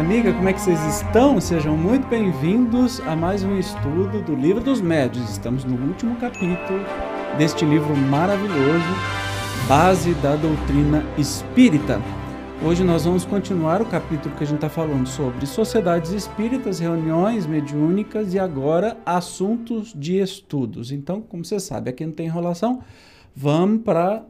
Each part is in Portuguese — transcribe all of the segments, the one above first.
amiga, como é que vocês estão? Sejam muito bem-vindos a mais um estudo do Livro dos Médios. Estamos no último capítulo deste livro maravilhoso, Base da Doutrina Espírita. Hoje nós vamos continuar o capítulo que a gente está falando sobre sociedades espíritas, reuniões mediúnicas e agora assuntos de estudos. Então, como você sabe, aqui não tem enrolação, vamos para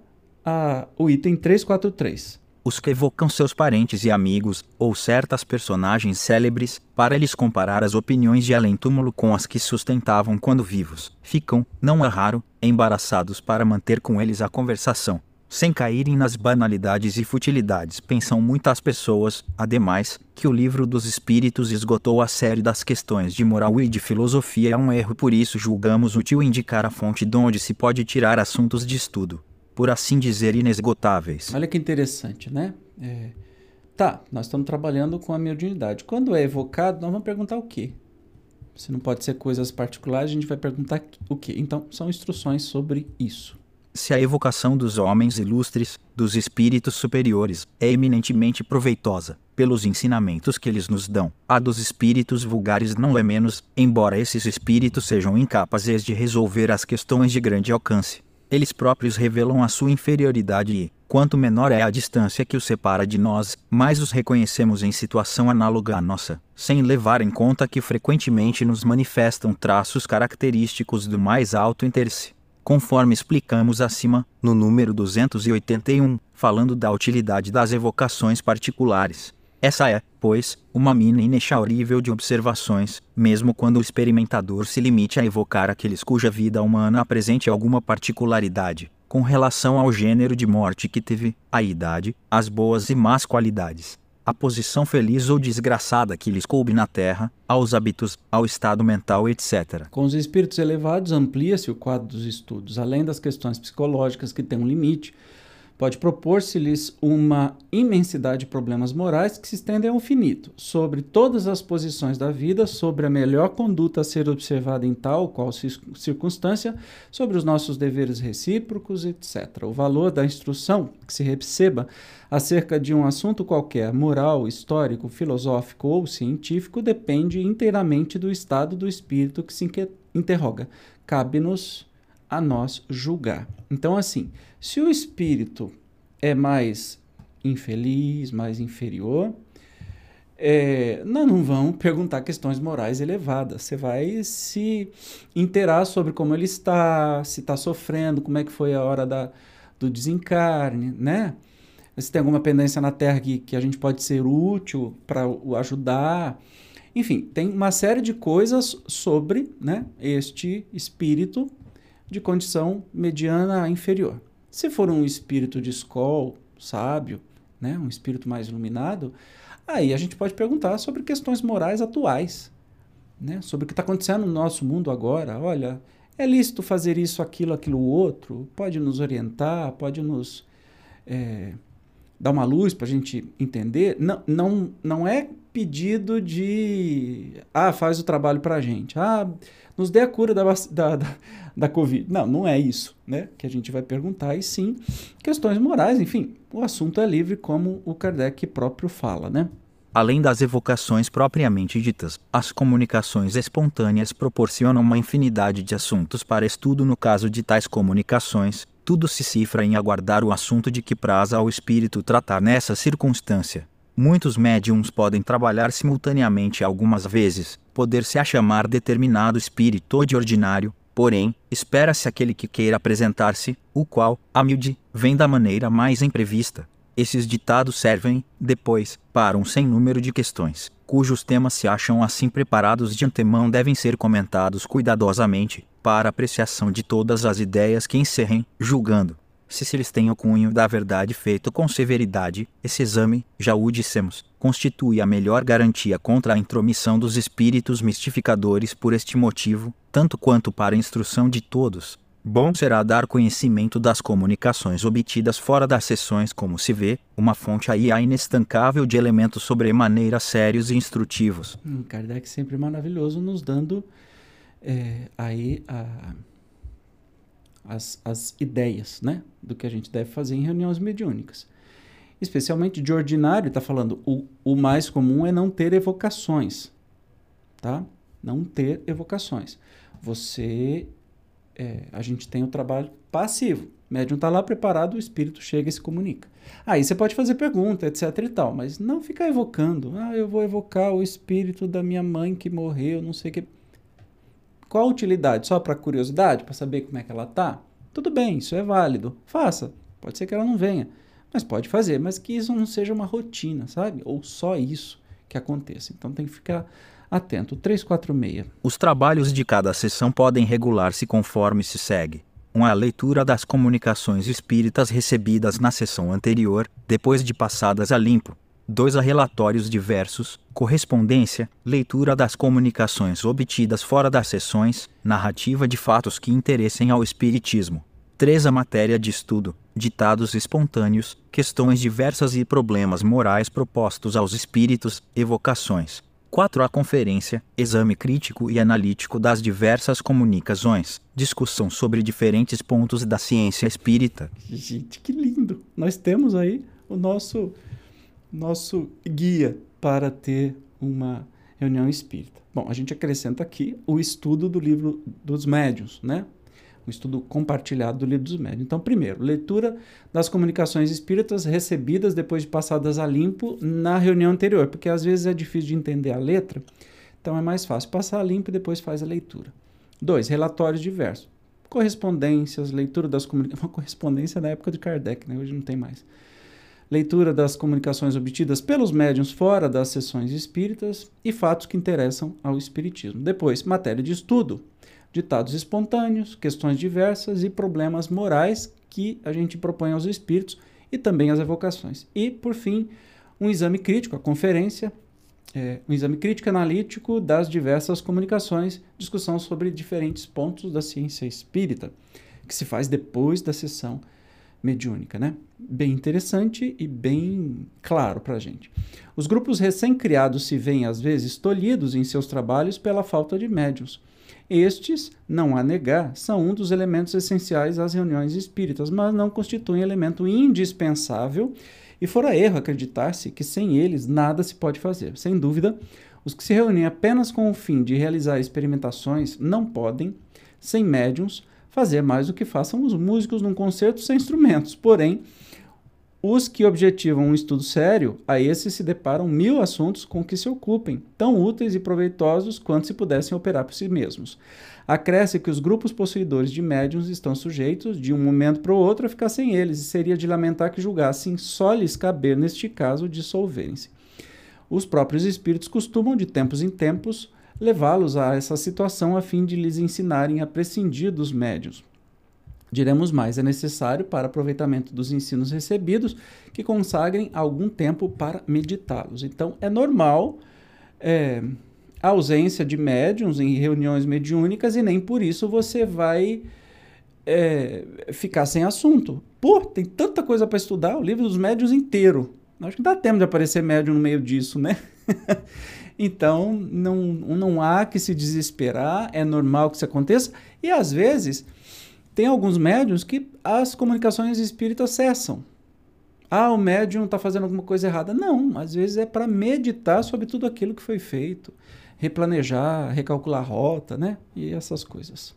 o item 343 os que evocam seus parentes e amigos, ou certas personagens célebres, para lhes comparar as opiniões de além-túmulo com as que sustentavam quando vivos, ficam, não é raro, embaraçados para manter com eles a conversação. Sem caírem nas banalidades e futilidades, pensam muitas pessoas, ademais, que o livro dos Espíritos esgotou a série das questões de moral e de filosofia. É um erro, por isso julgamos útil indicar a fonte de onde se pode tirar assuntos de estudo por assim dizer, inesgotáveis. Olha que interessante, né? É... Tá, nós estamos trabalhando com a mediunidade. Quando é evocado, nós vamos perguntar o quê? Se não pode ser coisas particulares, a gente vai perguntar o quê? Então, são instruções sobre isso. Se a evocação dos homens ilustres, dos espíritos superiores, é eminentemente proveitosa, pelos ensinamentos que eles nos dão, a dos espíritos vulgares não é menos, embora esses espíritos sejam incapazes de resolver as questões de grande alcance eles próprios revelam a sua inferioridade e, quanto menor é a distância que os separa de nós, mais os reconhecemos em situação análoga à nossa, sem levar em conta que frequentemente nos manifestam traços característicos do mais alto interesse. Conforme explicamos acima, no número 281, falando da utilidade das evocações particulares. Essa é, pois, uma mina inexaurível de observações, mesmo quando o experimentador se limite a evocar aqueles cuja vida humana apresente alguma particularidade, com relação ao gênero de morte que teve, a idade, as boas e más qualidades, a posição feliz ou desgraçada que lhes coube na terra, aos hábitos, ao estado mental, etc. Com os espíritos elevados, amplia-se o quadro dos estudos, além das questões psicológicas que têm um limite pode propor-se-lhes uma imensidade de problemas morais que se estendem ao infinito, sobre todas as posições da vida, sobre a melhor conduta a ser observada em tal ou qual circunstância, sobre os nossos deveres recíprocos, etc. O valor da instrução que se receba acerca de um assunto qualquer, moral, histórico, filosófico ou científico, depende inteiramente do estado do espírito que se interroga. Cabe-nos a nós julgar. Então, assim, se o espírito é mais infeliz, mais inferior, é, nós não vamos perguntar questões morais elevadas. Você vai se interar sobre como ele está, se está sofrendo, como é que foi a hora da, do desencarne, né? Se tem alguma pendência na Terra que, que a gente pode ser útil para o ajudar. Enfim, tem uma série de coisas sobre né, este espírito de condição mediana inferior. Se for um espírito de escola, sábio, né, um espírito mais iluminado, aí a gente pode perguntar sobre questões morais atuais, né, sobre o que está acontecendo no nosso mundo agora. Olha, é lícito fazer isso, aquilo, aquilo outro? Pode nos orientar, pode nos é, dar uma luz para a gente entender? Não, não, não é pedido de ah, faz o trabalho para a gente. Ah, nos dê a cura da, da, da, da Covid. Não, não é isso né, que a gente vai perguntar, e sim questões morais, enfim, o assunto é livre, como o Kardec próprio fala, né? Além das evocações propriamente ditas, as comunicações espontâneas proporcionam uma infinidade de assuntos para estudo no caso de tais comunicações. Tudo se cifra em aguardar o assunto de que praza ao espírito tratar nessa circunstância. Muitos médiums podem trabalhar simultaneamente algumas vezes, poder-se a chamar determinado espírito de ordinário, porém, espera-se aquele que queira apresentar-se, o qual, humilde, vem da maneira mais imprevista. Esses ditados servem, depois, para um sem número de questões, cujos temas se acham assim preparados de antemão devem ser comentados cuidadosamente, para apreciação de todas as ideias que encerrem, julgando, se se lhes tem o cunho da verdade feito com severidade, esse exame, já o dissemos, constitui a melhor garantia contra a intromissão dos espíritos mistificadores por este motivo, tanto quanto para a instrução de todos. Bom será dar conhecimento das comunicações obtidas fora das sessões, como se vê, uma fonte aí inestancável de elementos sobremaneira sérios e instrutivos. Hum, Kardec sempre maravilhoso nos dando é, aí a as, as ideias né, do que a gente deve fazer em reuniões mediúnicas. especialmente de ordinário, está falando o, o mais comum é não ter evocações, tá? Não ter evocações. Você, é, a gente tem o trabalho passivo. O médium está lá preparado, o espírito chega e se comunica. Aí você pode fazer pergunta, etc e tal, mas não ficar evocando. Ah, eu vou evocar o espírito da minha mãe que morreu, não sei o que. Qual a utilidade? Só para curiosidade, para saber como é que ela tá? Tudo bem, isso é válido. Faça. Pode ser que ela não venha, mas pode fazer, mas que isso não seja uma rotina, sabe? Ou só isso que aconteça. Então tem que ficar atento. 346. Os trabalhos de cada sessão podem regular-se conforme se segue. 1. A leitura das comunicações espíritas recebidas na sessão anterior, depois de passadas a limpo. 2. A relatórios diversos, correspondência, leitura das comunicações obtidas fora das sessões, narrativa de fatos que interessem ao Espiritismo. 3. A matéria de estudo, ditados espontâneos, questões diversas e problemas morais propostos aos espíritos, evocações. 4. A conferência, exame crítico e analítico das diversas comunicações, discussão sobre diferentes pontos da ciência espírita. Gente, que lindo! Nós temos aí o nosso, nosso guia para ter uma reunião espírita. Bom, a gente acrescenta aqui o estudo do livro dos médiuns, né? um estudo compartilhado do Livro dos Médiuns. Então, primeiro, leitura das comunicações espíritas recebidas depois de passadas a limpo na reunião anterior, porque às vezes é difícil de entender a letra, então é mais fácil passar a limpo e depois faz a leitura. Dois, relatórios diversos. Correspondências, leitura das comunicações. Uma correspondência na época de Kardec, né? hoje não tem mais. Leitura das comunicações obtidas pelos médiuns fora das sessões espíritas e fatos que interessam ao espiritismo. Depois, matéria de estudo ditados espontâneos, questões diversas e problemas morais que a gente propõe aos espíritos e também as evocações. E, por fim, um exame crítico, a conferência, é, um exame crítico analítico das diversas comunicações, discussão sobre diferentes pontos da ciência espírita, que se faz depois da sessão mediúnica, né? Bem interessante e bem claro para a gente. Os grupos recém-criados se veem, às vezes, tolhidos em seus trabalhos pela falta de médios. Estes, não há negar, são um dos elementos essenciais às reuniões espíritas, mas não constituem elemento indispensável e fora erro acreditar-se que sem eles nada se pode fazer. Sem dúvida, os que se reúnem apenas com o fim de realizar experimentações não podem, sem médiums, fazer mais do que façam os músicos num concerto sem instrumentos. Porém, os que objetivam um estudo sério, a esses se deparam mil assuntos com que se ocupem, tão úteis e proveitosos quanto se pudessem operar por si mesmos. Acresce que os grupos possuidores de médiums estão sujeitos, de um momento para o outro, a ficar sem eles, e seria de lamentar que julgassem só lhes caber, neste caso, dissolverem-se. Os próprios espíritos costumam, de tempos em tempos, levá-los a essa situação a fim de lhes ensinarem a prescindir dos médios. Diremos mais, é necessário para aproveitamento dos ensinos recebidos que consagrem algum tempo para meditá-los. Então, é normal é, a ausência de médiums em reuniões mediúnicas e nem por isso você vai é, ficar sem assunto. Pô, tem tanta coisa para estudar, o livro dos médiuns inteiro. Acho que dá tempo de aparecer médium no meio disso, né? então, não, não há que se desesperar, é normal que isso aconteça. E às vezes tem alguns médiums que as comunicações espíritas cessam. Ah, o médium está fazendo alguma coisa errada. Não, às vezes é para meditar sobre tudo aquilo que foi feito, replanejar, recalcular a rota, né? E essas coisas.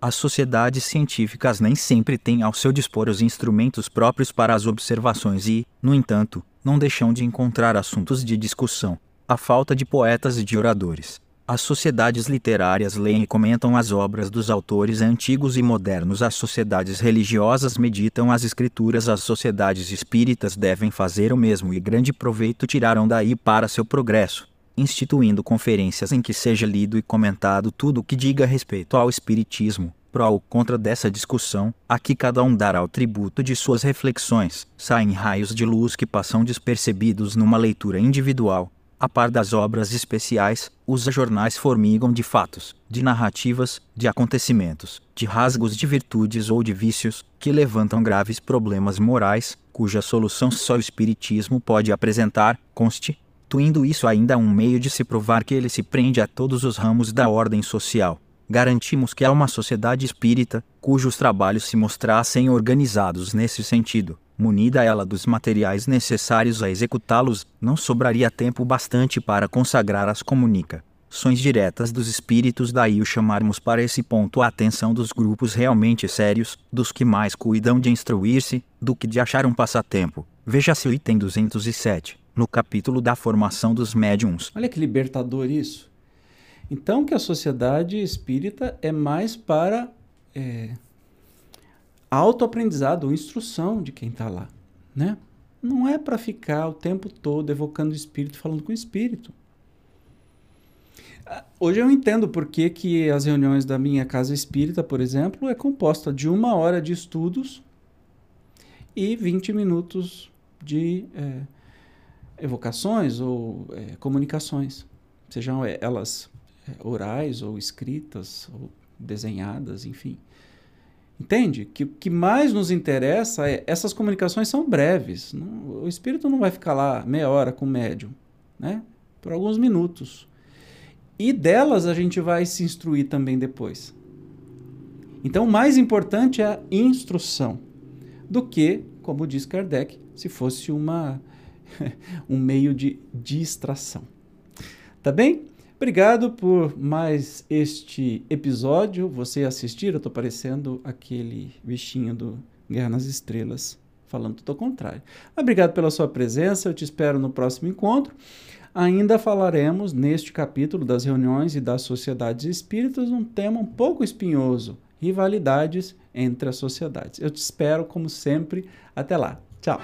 As sociedades científicas nem sempre têm ao seu dispor os instrumentos próprios para as observações e, no entanto, não deixam de encontrar assuntos de discussão. A falta de poetas e de oradores, as sociedades literárias leem e comentam as obras dos autores antigos e modernos. As sociedades religiosas meditam as escrituras. As sociedades espíritas devem fazer o mesmo e grande proveito tirarão daí para seu progresso, instituindo conferências em que seja lido e comentado tudo o que diga respeito ao espiritismo. Pró ou contra dessa discussão, aqui cada um dará o tributo de suas reflexões. Saem raios de luz que passam despercebidos numa leitura individual a par das obras especiais, os jornais formigam de fatos, de narrativas, de acontecimentos, de rasgos de virtudes ou de vícios, que levantam graves problemas morais, cuja solução só o Espiritismo pode apresentar, constituindo isso ainda um meio de se provar que ele se prende a todos os ramos da ordem social. garantimos que é uma sociedade espírita, cujos trabalhos se mostrassem organizados nesse sentido, munida ela dos materiais necessários a executá-los, não sobraria tempo bastante para consagrar as comunicações diretas dos espíritos, daí o chamarmos para esse ponto a atenção dos grupos realmente sérios, dos que mais cuidam de instruir-se, do que de achar um passatempo. Veja-se o item 207, no capítulo da formação dos médiums. Olha que libertador isso. Então, que a sociedade espírita é mais para é, autoaprendizado, instrução de quem está lá, né? Não é para ficar o tempo todo evocando o espírito, falando com o espírito. Ah, hoje eu entendo por que, que as reuniões da minha casa espírita, por exemplo, é composta de uma hora de estudos e 20 minutos de é, evocações ou é, comunicações, sejam elas é, orais ou escritas ou desenhadas, enfim. Entende? Que o que mais nos interessa é essas comunicações são breves. Não, o espírito não vai ficar lá meia hora com o médium, né? Por alguns minutos. E delas a gente vai se instruir também depois. Então, o mais importante é a instrução do que, como diz Kardec, se fosse uma um meio de distração. Tá bem? Obrigado por mais este episódio. Você assistir, eu estou parecendo aquele bichinho do Guerra nas Estrelas, falando tudo ao contrário. Obrigado pela sua presença, eu te espero no próximo encontro. Ainda falaremos neste capítulo das reuniões e das sociedades espíritas um tema um pouco espinhoso: rivalidades entre as sociedades. Eu te espero, como sempre. Até lá. Tchau.